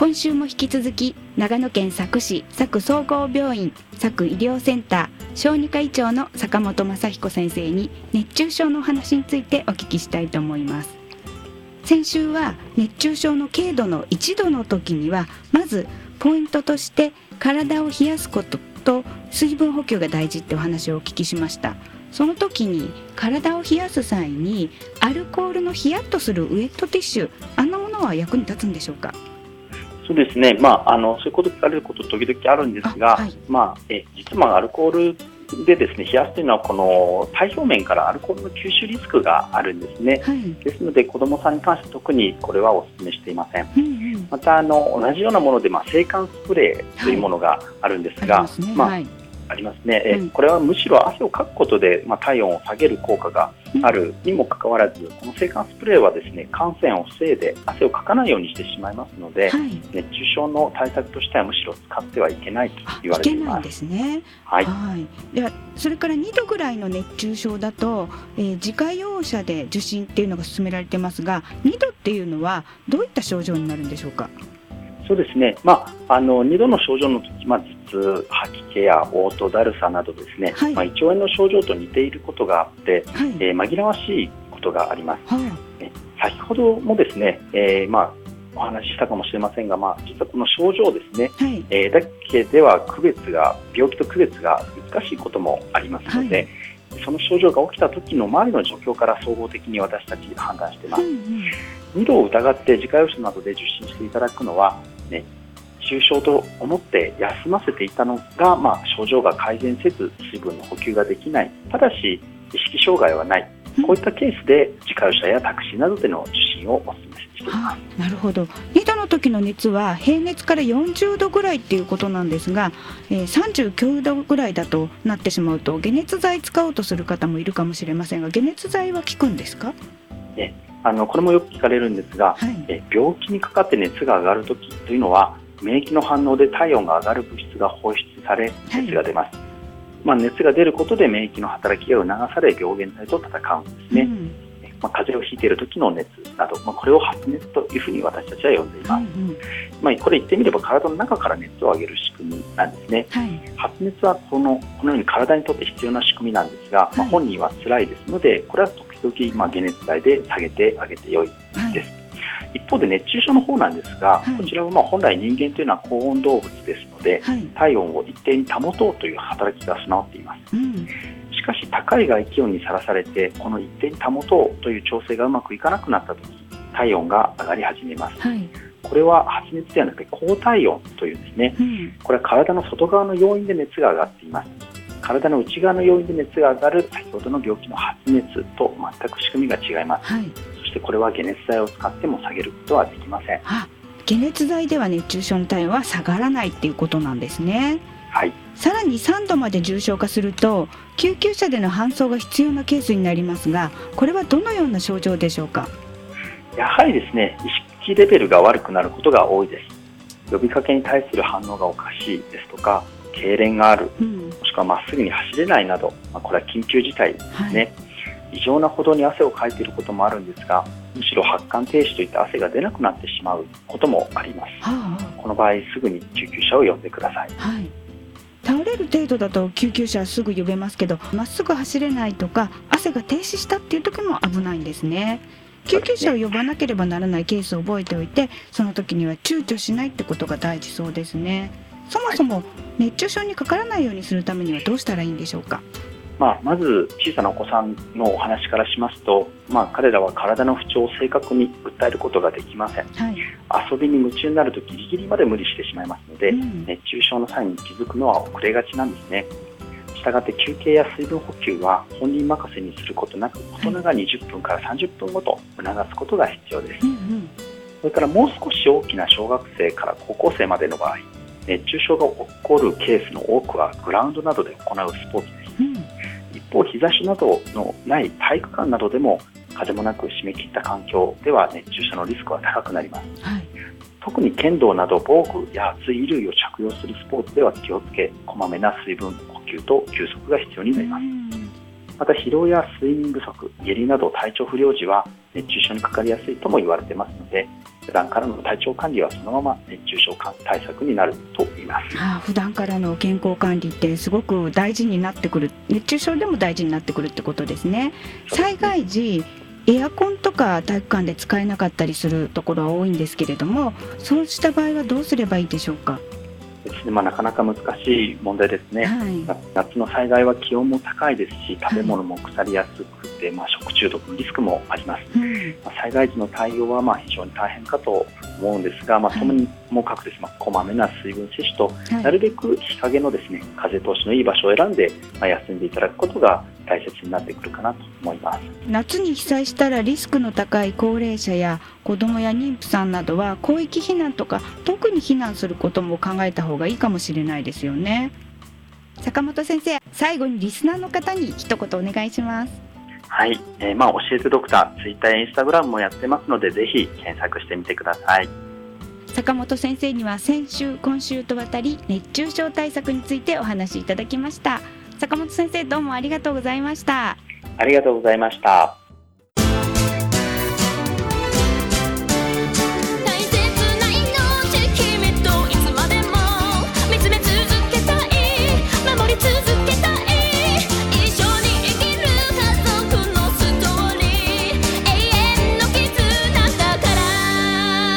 今週も引き続き長野県佐久市佐久総合病院佐久医療センター小児科医長の坂本雅彦先生に熱中症のお話についてお聞きしたいと思います。先週は熱中症の軽度の1度の時にはまずポイントとして体を冷やすことと水分補給が大事ってお話をお聞きしました。その時に体を冷やす際にアルコールのヒヤッとするウエットティッシュあんなものは役に立つんでしょうか？そうですね、まあ、あのそういうこと聞かれること時々あるんですが、はい、まあ、え実はアルコールでですね冷やすというのはこの体表面からアルコールの吸収リスクがあるんですね、はい、ですので子どもさんに関して特にこれはお勧めしていません、うんうん、またあの同じようなもので、まあ、制汗スプレーというものがあるんですが、はい、まあ、ありますね、うん、これはむしろ汗をかくことで、まあ、体温を下げる効果があるにもかかわらず、この制汗スプレーはですね感染を防いで汗をかかないようにしてしまいますので、はい、熱中症の対策としてはむしろ使ってはいけないと言われています。ですね。はい。はい、ではそれから2度ぐらいの熱中症だと、えー、自家用車で受診っていうのが勧められてますが、2度っていうのはどういった症状になるんでしょうか？そうですね、まあ、あの2度の症状の時、まあ、頭痛、吐き気や嘔吐、だるさなどですね、はい、まあ、胃腸炎の症状と似ていることがあって、はい、えー、紛らわしいことがあります。はい、先ほどもですね、えー、まあお話ししたかもしれませんが、まあ、実はこの症状ですね、はい、えー、だけでは区別が病気と区別が難しいこともありますので、はい、その症状が起きた時の周りの状況から総合的に私たち判断しています。うんうん2度を疑って自家用車などで受診していただくのはね、重症と思って休ませていたのが、まあ、症状が改善せず水分の補給ができないただし意識障害はないこういったケースで自家用車やタクシーなどでの受診をお勧めしています。なるほど。2度の時の熱は平熱から40度ぐらいっていうことなんですが、えー、39度ぐらいだとなってしまうと解熱剤使おうとする方もいるかもしれませんが、解熱剤は効くんですか？ね、あのこれもよく聞かれるんですが、はい、え病気にかかって熱が上がるときというのは免疫の反応で体温が上がる物質が放出され熱が出ます、はい、まあ、熱が出ることで免疫の働きが促され病原体と戦うんですね、うん、まあ、風邪をひいている時の熱など、まあ、これを発熱というふうに私たちは呼んでいます、うんうん、まあ、これ言ってみれば体の中から熱を上げる仕組みなんですね、はい、発熱はこのこのように体にとって必要な仕組みなんですが、まあ、本人は辛いですのでこれは時々、まあ、解熱剤で下げてあげてよいです。はい、一方で熱中症の方なんですが、はい、こちらはまあ本来人間というのは高温動物ですので、はい、体温を一定に保とうという働きが備わっています。うん。しかし高い外気温にさらされてこの一定に保とうという調整がうまくいかなくなった時体温が上がり始めます、はい、これは発熱ではなくて高体温というんですね、うん、これは体の外側の要因で熱が上がっています。体の内側の要因で熱が上がる先ほどの病気の発熱と全く仕組みが違います、はい、そしてこれは解熱剤を使っても下げることはできません。解熱剤では熱中症の体温は下がらないっていうことなんですね。はい。さらに3度まで重症化すると救急車での搬送が必要なケースになりますがこれはどのような症状でしょうか？やはりですね意識レベルが悪くなることが多いです。呼びかけに対する反応がおかしいですとか痙攣がある、うん、もしくはまっすぐに走れないなど、まあ、これは緊急事態ですね、はい、異常なほどに汗をかいていることもあるんですがむしろ発汗停止といった汗が出なくなってしまうこともあります、はあ、この場合すぐに救急車を呼んでください、はい、倒れる程度だと救急車すぐ呼べますけどまっすぐ走れないとか汗が停止したっていう時も危ないんですね。救急車を呼ばなければならないケースを覚えておいてその時には躊躇しないってことが大事そうですね。そもそも熱中症にかからないようにするためにはどうしたらいいんでしょうか？まあ、まず小さなお子さんのお話からしますと、まあ、彼らは体の不調を正確に訴えることができません、はい、遊びに夢中になるとギリギリまで無理してしまいますので、うん、熱中症の際に気づくのは遅れがちなんですね。したがって休憩や水分補給は本人任せにすることなく大人が20分から30分ごと促すことが必要です、うんうん、それからもう少し大きな小学生から高校生までの場合熱中症が起こるケースの多くはグラウンドなどで行うスポーツ方日差しなどのない体育館などでも風もなく締め切った環境では熱中症のリスクは高くなります、はい、特に剣道など防具や厚い衣類を着用するスポーツでは気をつけこまめな水分補給と休息が必要になります、また疲労や睡眠不足下痢など体調不良時は熱中症にかかりやすいとも言われてますので普段からの体調管理はそのまま熱中症対策になると言います、はあ、普段からの健康管理ってすごく大事になってくる。熱中症でも大事になってくるってことですね。災害時エアコンとか体育館で使えなかったりするところは多いんですけれどもそうした場合はどうすればいいでしょうか？まあ、なかなか難しい問題ですね、はい、夏の災害は気温も高いですし食べ物も腐りやすくて、まあ、食中毒のリスクもあります、うん、まあ、災害時の対応はまあ非常に大変かと思うんですが、まあ、ともにもかくです、まあ、こまめな水分摂取と、はい、なるべく日陰のですね風通しのいい場所を選んで、まあ、休んでいただくことが大切になってくるかなと思います夏に被災したらリスクの高い高齢者や子どもや妊婦さんなどは広域避難とか特に避難することも考えた方がいいかもしれないですよね坂本先生最後にリスナーの方に一言お願いしますはい、えー、まあ教えてドクター、ツイッターやインスタグラムもやってますので、ぜひ検索してみてください。坂本先生には先週、今週と渡り熱中症対策についてお話しいただきました。坂本先生、どうもありがとうございました。ありがとうございました。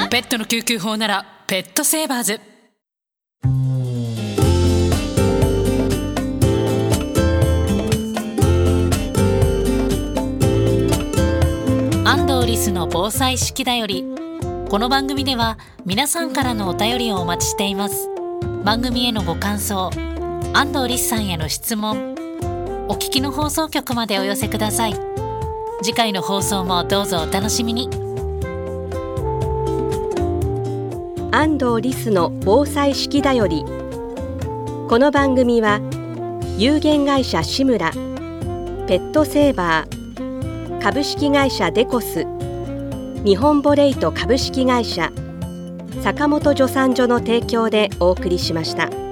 ペットの救急法ならペットセーバーズリスの防災式だよりこの番組では皆さんからのお便りをお待ちしています。番組へのご感想安藤リスさんへの質問お聞きの放送局までお寄せください。次回の放送もどうぞお楽しみに。安藤リスの防災式だよりこの番組は有限会社志村ペットセーバー株式会社デコス日本ボレイト株式会社坂本助産所の提供でお送りしました。